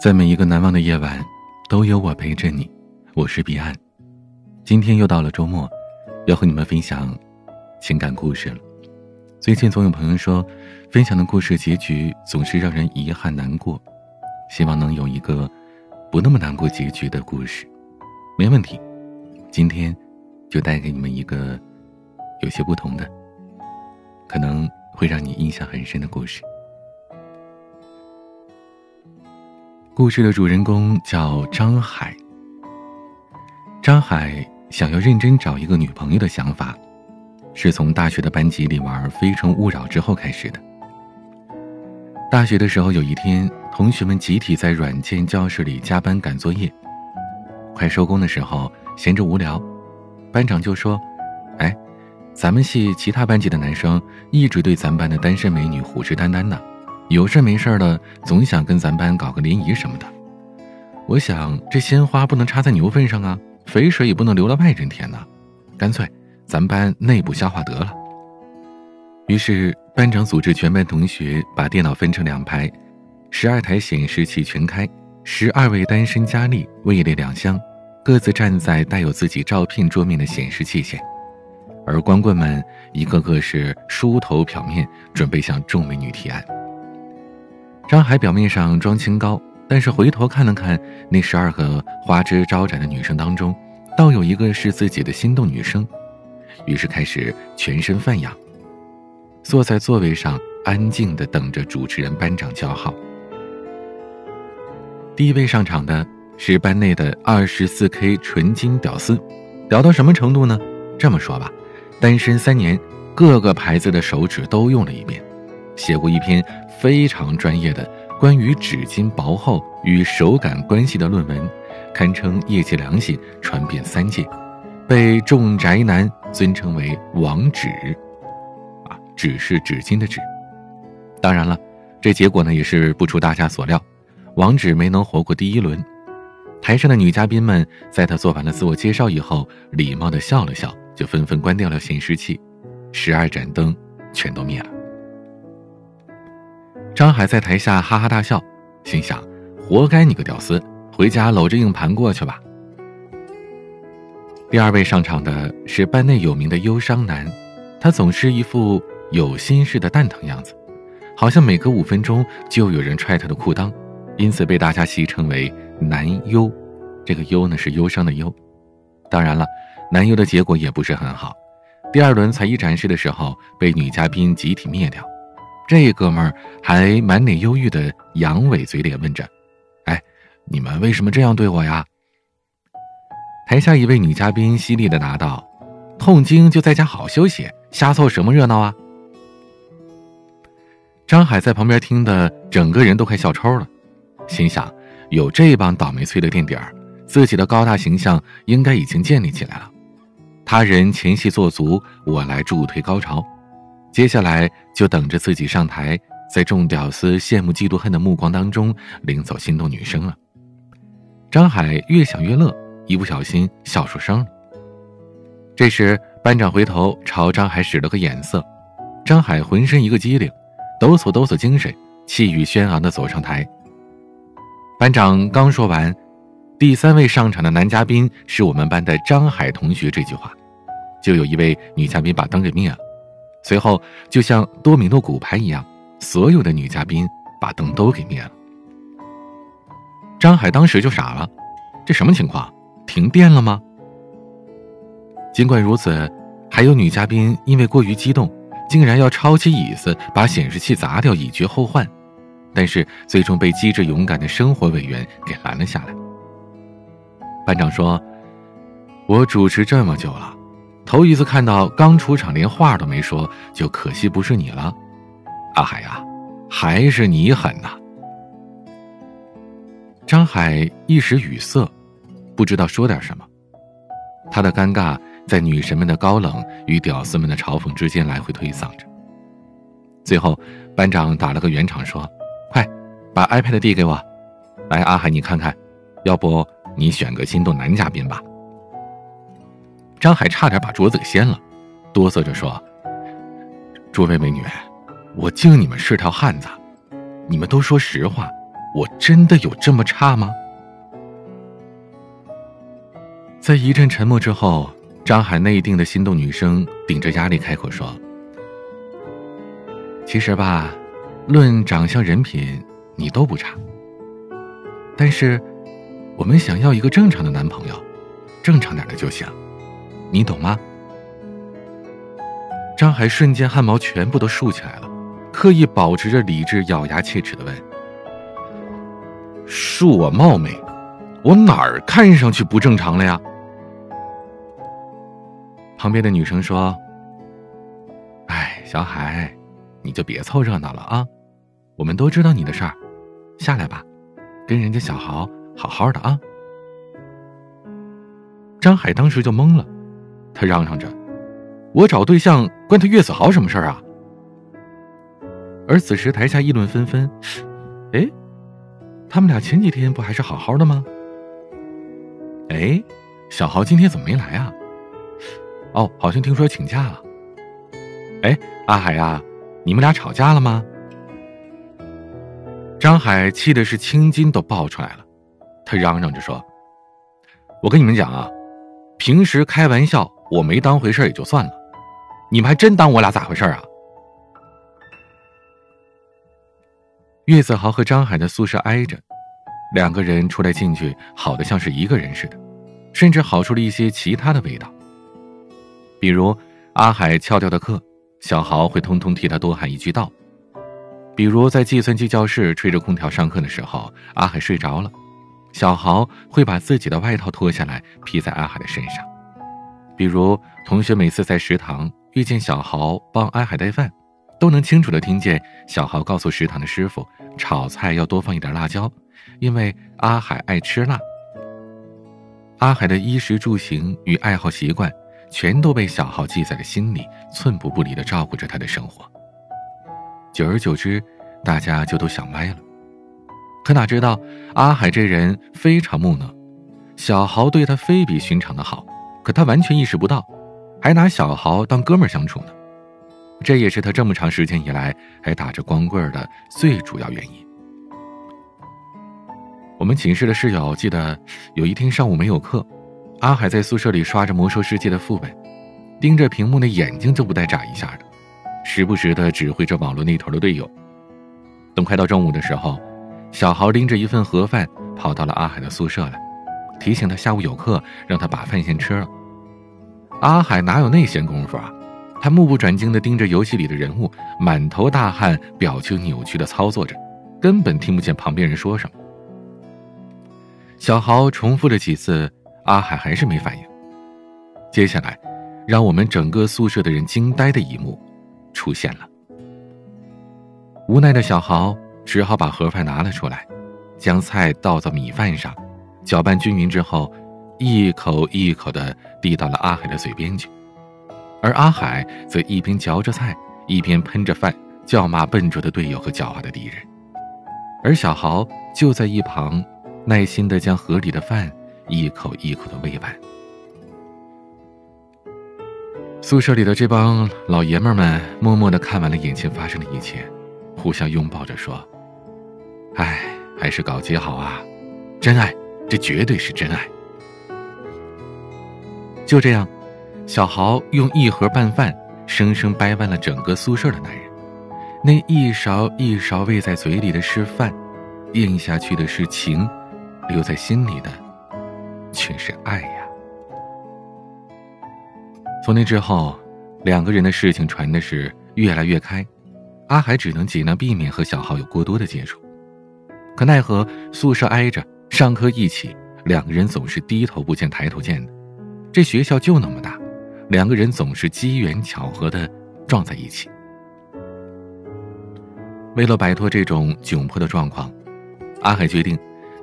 在每一个难忘的夜晚，都有我陪着你。我是彼岸。今天又到了周末，要和你们分享情感故事了。最近总有朋友说，分享的故事结局总是让人遗憾难过，希望能有一个不那么难过结局的故事。没问题，今天就带给你们一个有些不同的，可能会让你印象很深的故事。故事的主人公叫张海。张海想要认真找一个女朋友的想法，是从大学的班级里玩《非诚勿扰》之后开始的。大学的时候，有一天，同学们集体在软件教室里加班赶作业，快收工的时候，闲着无聊，班长就说：“哎，咱们系其他班级的男生一直对咱班的单身美女虎视眈眈的。”有事没事的，总想跟咱班搞个联谊什么的。我想这鲜花不能插在牛粪上啊，肥水也不能流到外人田呐，干脆咱班内部消化得了。于是班长组织全班同学把电脑分成两排，十二台显示器全开，十二位单身佳丽位列两厢，各自站在带有自己照片桌面的显示器前，而光棍们一个个是梳头漂面，准备向众美女提案。张海表面上装清高，但是回头看了看那十二个花枝招展的女生当中，倒有一个是自己的心动女生，于是开始全身泛痒，坐在座位上安静的等着主持人班长叫号。第一位上场的是班内的二十四 K 纯金屌丝，屌到什么程度呢？这么说吧，单身三年，各个牌子的手指都用了一遍。写过一篇非常专业的关于纸巾薄厚与手感关系的论文，堪称业界良心，传遍三界，被众宅男尊称为“王纸”。啊，纸是纸巾的纸。当然了，这结果呢也是不出大家所料，王纸没能活过第一轮。台上的女嘉宾们在他做完了自我介绍以后，礼貌地笑了笑，就纷纷关掉了显示器，十二盏灯全都灭了。张海在台下哈哈大笑，心想：“活该你个屌丝，回家搂着硬盘过去吧。”第二位上场的是班内有名的忧伤男，他总是一副有心事的蛋疼样子，好像每隔五分钟就有人踹他的裤裆，因此被大家戏称为“男忧”。这个“忧”呢是忧伤的“忧”。当然了，男优的结果也不是很好，第二轮才艺展示的时候被女嘉宾集体灭掉。这哥们儿还满脸忧郁的扬尾嘴脸问着：“哎，你们为什么这样对我呀？”台下一位女嘉宾犀利的答道：“痛经就在家好好休息，瞎凑什么热闹啊？”张海在旁边听的整个人都快笑抽了，心想：有这帮倒霉催的垫底儿，自己的高大形象应该已经建立起来了。他人前戏做足，我来助推高潮。接下来就等着自己上台，在众屌丝羡慕嫉妒恨的目光当中领走心动女生了。张海越想越乐，一不小心笑出声了。这时班长回头朝张海使了个眼色，张海浑身一个机灵，抖擞抖擞精神，气宇轩昂地走上台。班长刚说完，第三位上场的男嘉宾是我们班的张海同学，这句话，就有一位女嘉宾把灯给灭了。随后，就像多米诺骨牌一样，所有的女嘉宾把灯都给灭了。张海当时就傻了，这什么情况？停电了吗？尽管如此，还有女嘉宾因为过于激动，竟然要抄起椅子把显示器砸掉，以绝后患。但是最终被机智勇敢的生活委员给拦了下来。班长说：“我主持这么久了。”头一次看到刚出场连话都没说，就可惜不是你了，阿海呀，还是你狠呐！张海一时语塞，不知道说点什么。他的尴尬在女神们的高冷与屌丝们的嘲讽之间来回推搡着。最后，班长打了个圆场，说：“快，把 iPad 递给我。来，阿海，你看看，要不你选个心动男嘉宾吧。”张海差点把桌子给掀了，哆嗦着说：“诸位美女，我敬你们是条汉子，你们都说实话，我真的有这么差吗？在一阵沉默之后，张海内定的心动女生顶着压力开口说：“其实吧，论长相人品，你都不差。但是，我们想要一个正常的男朋友，正常点的就行，你懂吗？”张海瞬间汗毛全部都竖起来了，刻意保持着理智，咬牙切齿的问：“恕我冒昧，我哪儿看上去不正常了呀？”旁边的女生说：“哎，小海，你就别凑热闹了啊！我们都知道你的事儿，下来吧，跟人家小豪好好的啊。”张海当时就懵了，他嚷嚷着：“我找对象关他岳子豪什么事儿啊？”而此时台下议论纷纷：“哎，他们俩前几天不还是好好的吗？哎，小豪今天怎么没来啊？”哦，好像听说请假了。哎，阿海呀，你们俩吵架了吗？张海气的是青筋都爆出来了，他嚷嚷着说：“我跟你们讲啊，平时开玩笑我没当回事也就算了，你们还真当我俩咋回事啊？”岳子豪和张海的宿舍挨着，两个人出来进去，好的像是一个人似的，甚至好出了一些其他的味道。比如阿海翘掉的课，小豪会通通替他多喊一句到。比如在计算机教室吹着空调上课的时候，阿海睡着了，小豪会把自己的外套脱下来披在阿海的身上。比如同学每次在食堂遇见小豪帮阿海带饭，都能清楚的听见小豪告诉食堂的师傅，炒菜要多放一点辣椒，因为阿海爱吃辣。阿海的衣食住行与爱好习惯。全都被小豪记在了心里，寸步不离的照顾着他的生活。久而久之，大家就都想歪了。可哪知道阿海这人非常木讷，小豪对他非比寻常的好，可他完全意识不到，还拿小豪当哥们相处呢。这也是他这么长时间以来还打着光棍的最主要原因。我们寝室的室友记得有一天上午没有课。阿海在宿舍里刷着《魔兽世界》的副本，盯着屏幕的眼睛就不带眨一下的，时不时的指挥着网络那头的队友。等快到中午的时候，小豪拎着一份盒饭跑到了阿海的宿舍来，提醒他下午有课，让他把饭先吃了。阿海哪有那闲工夫啊？他目不转睛的盯着游戏里的人物，满头大汗，表情扭曲的操作着，根本听不见旁边人说什么。小豪重复了几次。阿海还是没反应。接下来，让我们整个宿舍的人惊呆的一幕出现了。无奈的小豪只好把盒饭拿了出来，将菜倒到米饭上，搅拌均匀之后，一口一口的递到了阿海的嘴边去。而阿海则一边嚼着菜，一边喷着饭，叫骂笨拙的队友和狡猾的敌人。而小豪就在一旁，耐心的将盒里的饭。一口一口的喂完。宿舍里的这帮老爷们们默默的看完了眼前发生的一切，互相拥抱着说：“哎，还是搞基好啊，真爱，这绝对是真爱。”就这样，小豪用一盒拌饭，生生掰弯了整个宿舍的男人。那一勺一勺喂在嘴里的是饭，咽下去的是情，留在心里的。却是爱呀！从那之后，两个人的事情传的是越来越开，阿海只能尽量避免和小豪有过多的接触。可奈何宿舍挨着，上课一起，两个人总是低头不见抬头见的。这学校就那么大，两个人总是机缘巧合的撞在一起。为了摆脱这种窘迫的状况，阿海决定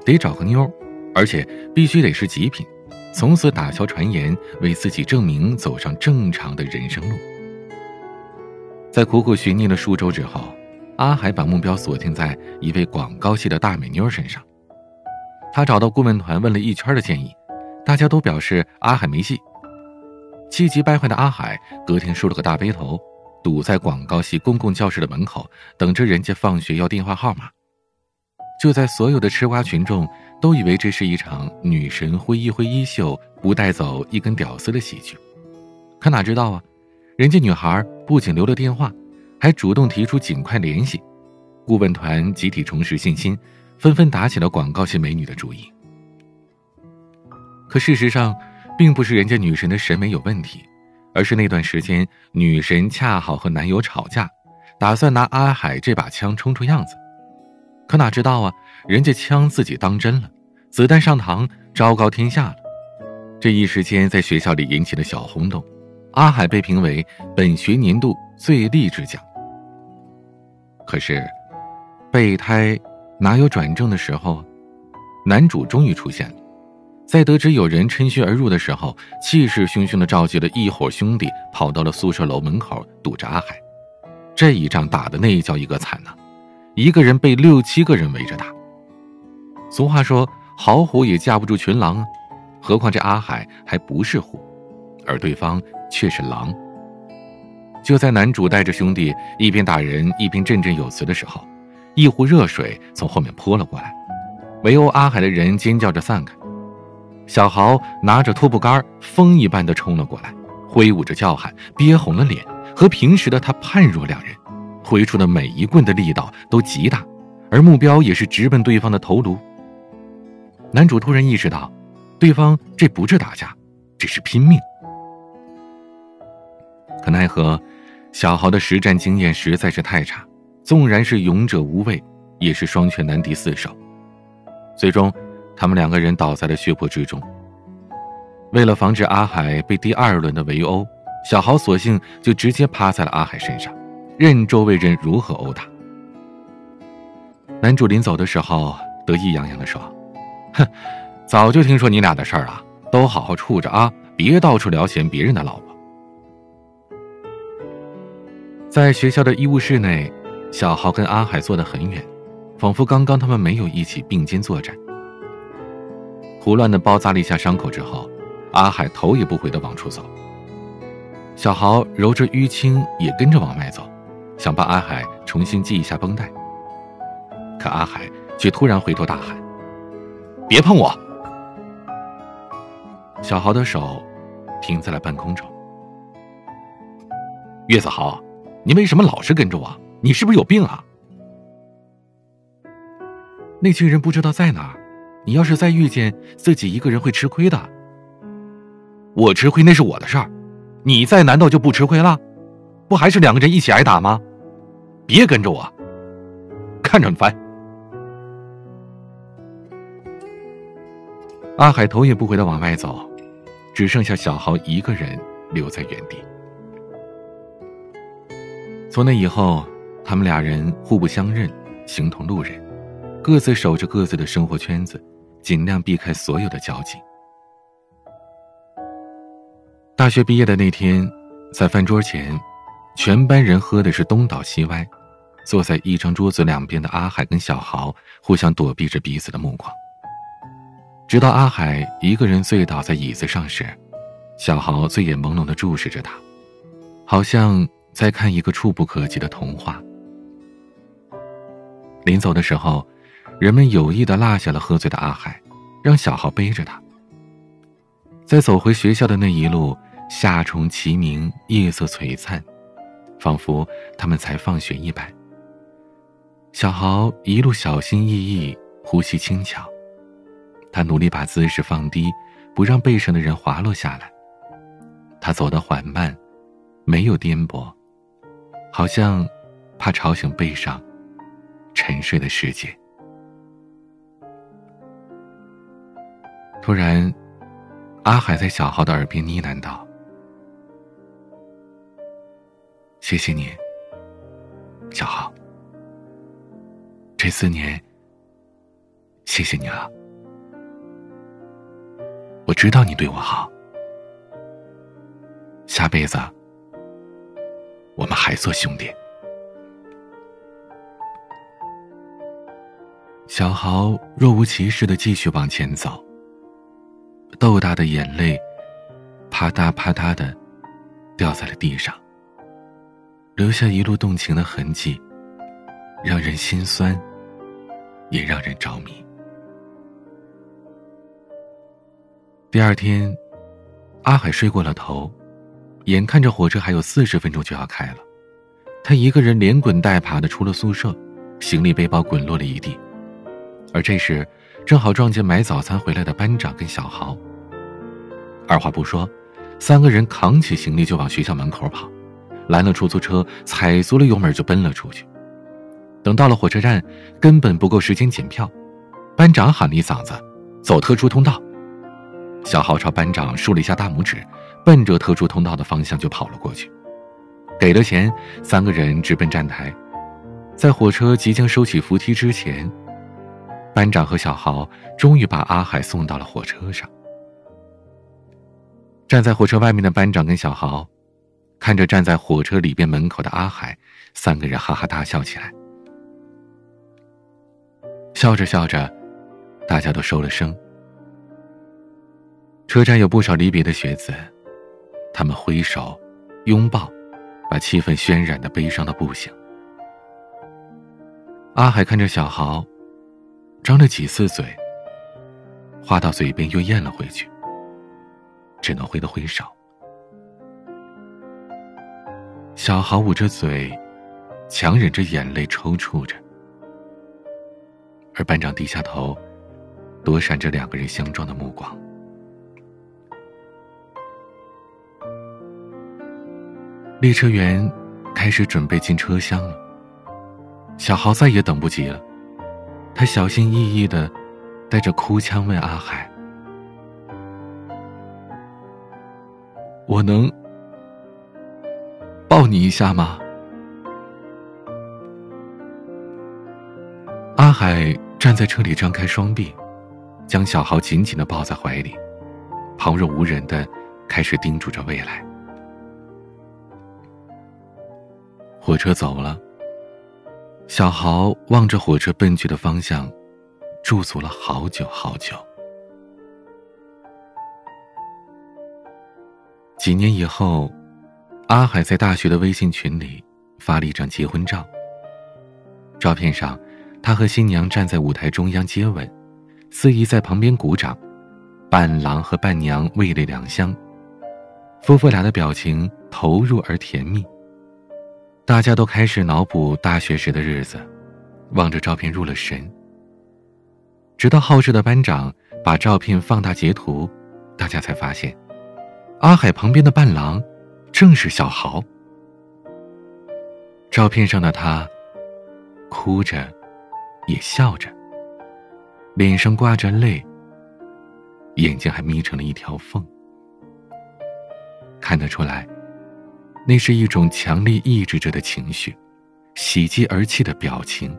得找个妞而且必须得是极品，从此打消传言，为自己证明，走上正常的人生路。在苦苦寻觅了数周之后，阿海把目标锁定在一位广告系的大美妞身上。他找到顾问团问了一圈的建议，大家都表示阿海没戏。气急败坏的阿海隔天梳了个大背头，堵在广告系公共教室的门口，等着人家放学要电话号码。就在所有的吃瓜群众都以为这是一场女神挥一挥衣袖不带走一根屌丝的喜剧，可哪知道啊，人家女孩不仅留了电话，还主动提出尽快联系。顾问团集体重拾信心，纷纷打起了广告系美女的主意。可事实上，并不是人家女神的审美有问题，而是那段时间女神恰好和男友吵架，打算拿阿海这把枪冲出样子。可哪知道啊，人家枪自己当真了，子弹上膛，昭告天下了。这一时间在学校里引起了小轰动，阿海被评为本学年度最励志奖。可是，备胎哪有转正的时候？男主终于出现了。在得知有人趁虚而入的时候，气势汹汹的召集了一伙兄弟，跑到了宿舍楼门口堵着阿海。这一仗打的那叫一个惨呐，一个人被六七个人围着打。俗话说，好虎也架不住群狼啊，何况这阿海还不是虎，而对方却是狼。就在男主带着兄弟一边打人一边振振有词的时候，一壶热水从后面泼了过来，围殴阿海的人尖叫着散开。小豪拿着拖布杆，风一般的冲了过来，挥舞着叫喊，憋红了脸。和平时的他判若两人，挥出的每一棍的力道都极大，而目标也是直奔对方的头颅。男主突然意识到，对方这不是打架，这是拼命。可奈何，小豪的实战经验实在是太差，纵然是勇者无畏，也是双拳难敌四手。最终。他们两个人倒在了血泊之中。为了防止阿海被第二轮的围殴，小豪索性就直接趴在了阿海身上，任周围人如何殴打。男主临走的时候得意洋洋地说：“哼，早就听说你俩的事儿了，都好好处着啊，别到处撩闲别人的老婆。”在学校的医务室内，小豪跟阿海坐得很远，仿佛刚刚他们没有一起并肩作战。胡乱的包扎了一下伤口之后，阿海头也不回的往出走。小豪揉着淤青也跟着往外走，想帮阿海重新系一下绷带。可阿海却突然回头大喊：“别碰我！”小豪的手停在了半空中。岳子豪，你为什么老是跟着我？你是不是有病啊？那群人不知道在哪。你要是再遇见自己一个人，会吃亏的。我吃亏那是我的事儿，你在难道就不吃亏了？不还是两个人一起挨打吗？别跟着我，看着你烦。阿海头也不回的往外走，只剩下小豪一个人留在原地。从那以后，他们俩人互不相认，形同路人，各自守着各自的生活圈子。尽量避开所有的交集。大学毕业的那天，在饭桌前，全班人喝的是东倒西歪，坐在一张桌子两边的阿海跟小豪互相躲避着彼此的目光。直到阿海一个人醉倒在椅子上时，小豪醉眼朦胧的注视着他，好像在看一个触不可及的童话。临走的时候。人们有意的落下了喝醉的阿海，让小豪背着他。在走回学校的那一路，夏虫齐鸣，夜色璀璨，仿佛他们才放学一般。小豪一路小心翼翼，呼吸轻巧，他努力把姿势放低，不让背上的人滑落下来。他走得缓慢，没有颠簸，好像怕吵醒背上沉睡的世界。突然，阿海在小豪的耳边呢喃道：“谢谢你，小豪。这四年，谢谢你了。我知道你对我好，下辈子我们还做兄弟。”小豪若无其事的继续往前走。豆大的眼泪，啪嗒啪嗒的掉在了地上，留下一路动情的痕迹，让人心酸也让人着迷。第二天，阿海睡过了头，眼看着火车还有四十分钟就要开了，他一个人连滚带爬的出了宿舍，行李背包滚落了一地。而这时，正好撞见买早餐回来的班长跟小豪。二话不说，三个人扛起行李就往学校门口跑，拦了出租车，踩足了油门就奔了出去。等到了火车站，根本不够时间检票，班长喊了一嗓子：“走特殊通道。”小豪朝班长竖了一下大拇指，奔着特殊通道的方向就跑了过去。给了钱，三个人直奔站台。在火车即将收起扶梯之前，班长和小豪终于把阿海送到了火车上。站在火车外面的班长跟小豪，看着站在火车里边门口的阿海，三个人哈哈大笑起来。笑着笑着，大家都收了声。车站有不少离别的学子，他们挥手、拥抱，把气氛渲染的悲伤的不行。阿海看着小豪，张了几次嘴，话到嘴边又咽了回去，只能挥了挥手。小豪捂着嘴，强忍着眼泪抽搐着，而班长低下头，躲闪着两个人相撞的目光。列车员开始准备进车厢了。小豪再也等不及了，他小心翼翼的带着哭腔问阿海：“我能抱你一下吗？”阿海站在车里，张开双臂，将小豪紧紧的抱在怀里，旁若无人的开始叮嘱着未来。火车走了，小豪望着火车奔去的方向，驻足了好久好久。几年以后，阿海在大学的微信群里发了一张结婚照。照片上，他和新娘站在舞台中央接吻，司仪在旁边鼓掌，伴郎和伴娘味蕾良香，夫妇俩的表情投入而甜蜜。大家都开始脑补大学时的日子，望着照片入了神。直到好事的班长把照片放大截图，大家才发现，阿海旁边的伴郎正是小豪。照片上的他，哭着，也笑着，脸上挂着泪，眼睛还眯成了一条缝，看得出来。那是一种强烈抑制着的情绪，喜极而泣的表情，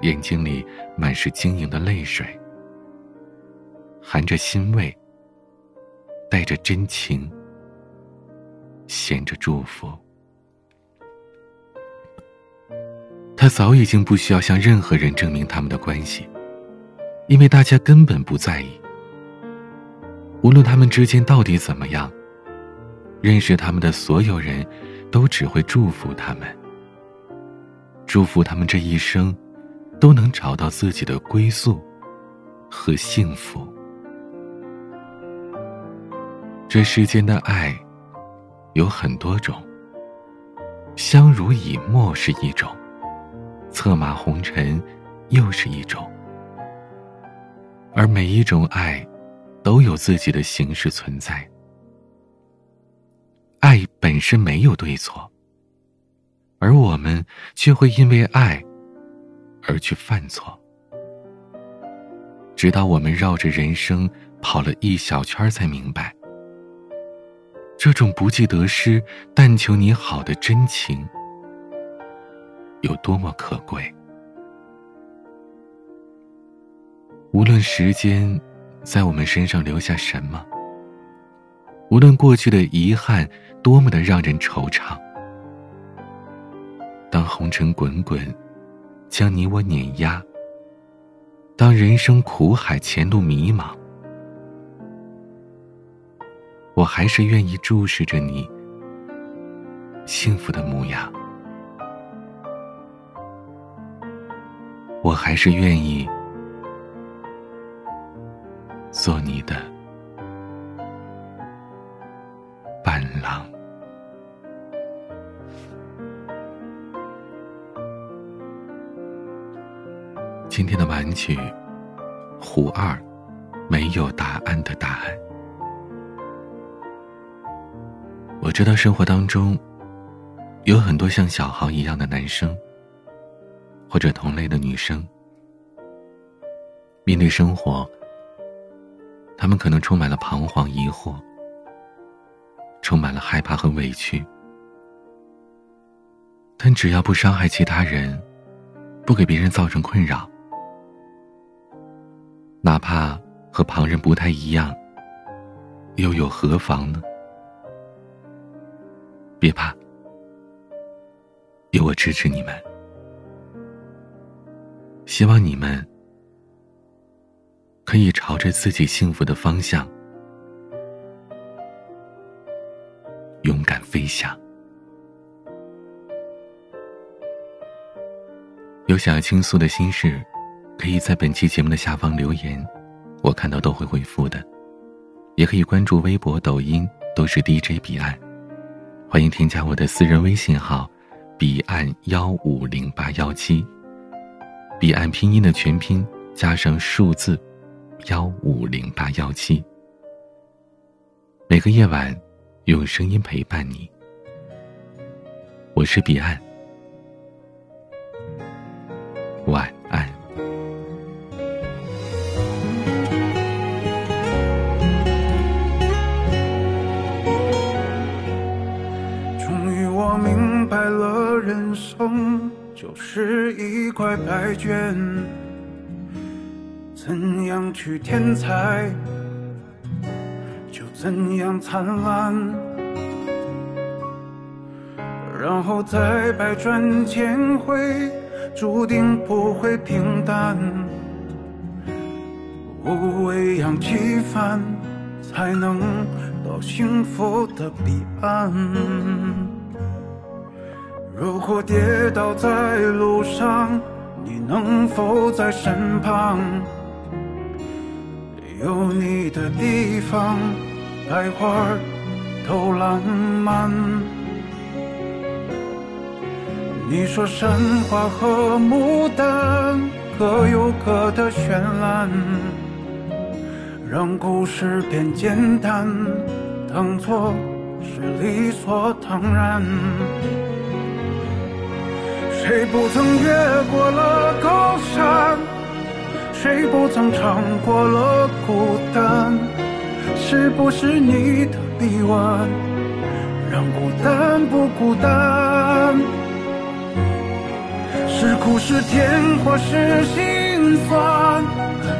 眼睛里满是晶莹的泪水，含着欣慰，带着真情，衔着祝福。他早已经不需要向任何人证明他们的关系，因为大家根本不在意。无论他们之间到底怎么样。认识他们的所有人，都只会祝福他们，祝福他们这一生都能找到自己的归宿和幸福。这世间的爱有很多种，相濡以沫是一种，策马红尘又是一种，而每一种爱都有自己的形式存在。爱本身没有对错，而我们却会因为爱而去犯错，直到我们绕着人生跑了一小圈，才明白，这种不计得失、但求你好的真情有多么可贵。无论时间在我们身上留下什么，无论过去的遗憾。多么的让人惆怅！当红尘滚滚，将你我碾压；当人生苦海，前路迷茫，我还是愿意注视着你幸福的模样。我还是愿意做你的今天的晚曲，胡二，没有答案的答案。我知道生活当中有很多像小豪一样的男生，或者同类的女生，面对生活，他们可能充满了彷徨疑惑，充满了害怕和委屈，但只要不伤害其他人，不给别人造成困扰。哪怕和旁人不太一样，又有何妨呢？别怕，有我支持你们。希望你们可以朝着自己幸福的方向勇敢飞翔。有想要倾诉的心事。可以在本期节目的下方留言，我看到都会回复的。也可以关注微博、抖音，都是 DJ 彼岸。欢迎添加我的私人微信号：彼岸幺五零八幺七。彼岸拼音的全拼加上数字幺五零八幺七。每个夜晚，用声音陪伴你。我是彼岸，晚。是一块白卷，怎样去添彩，就怎样灿烂，然后再百转千回，注定不会平淡，无畏扬起帆，才能到幸福的彼岸。如果跌倒在路上，你能否在身旁？有你的地方，百花都浪漫。你说山花和牡丹各有各的绚烂，让故事变简单，当作是理所当然。谁不曾越过了高山？谁不曾尝过了孤单？是不是你的臂弯，让孤单不孤单？是苦是甜或是心酸？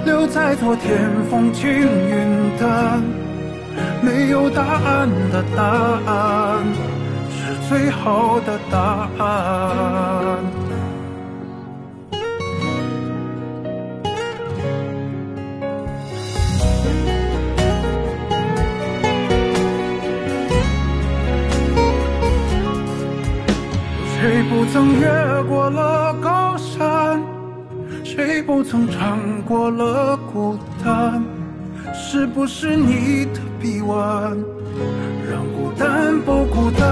留在昨天，风轻云淡，没有答案的答案。最好的答案。谁不曾越过了高山？谁不曾尝过了孤单？是不是你的臂弯？让孤单不孤单，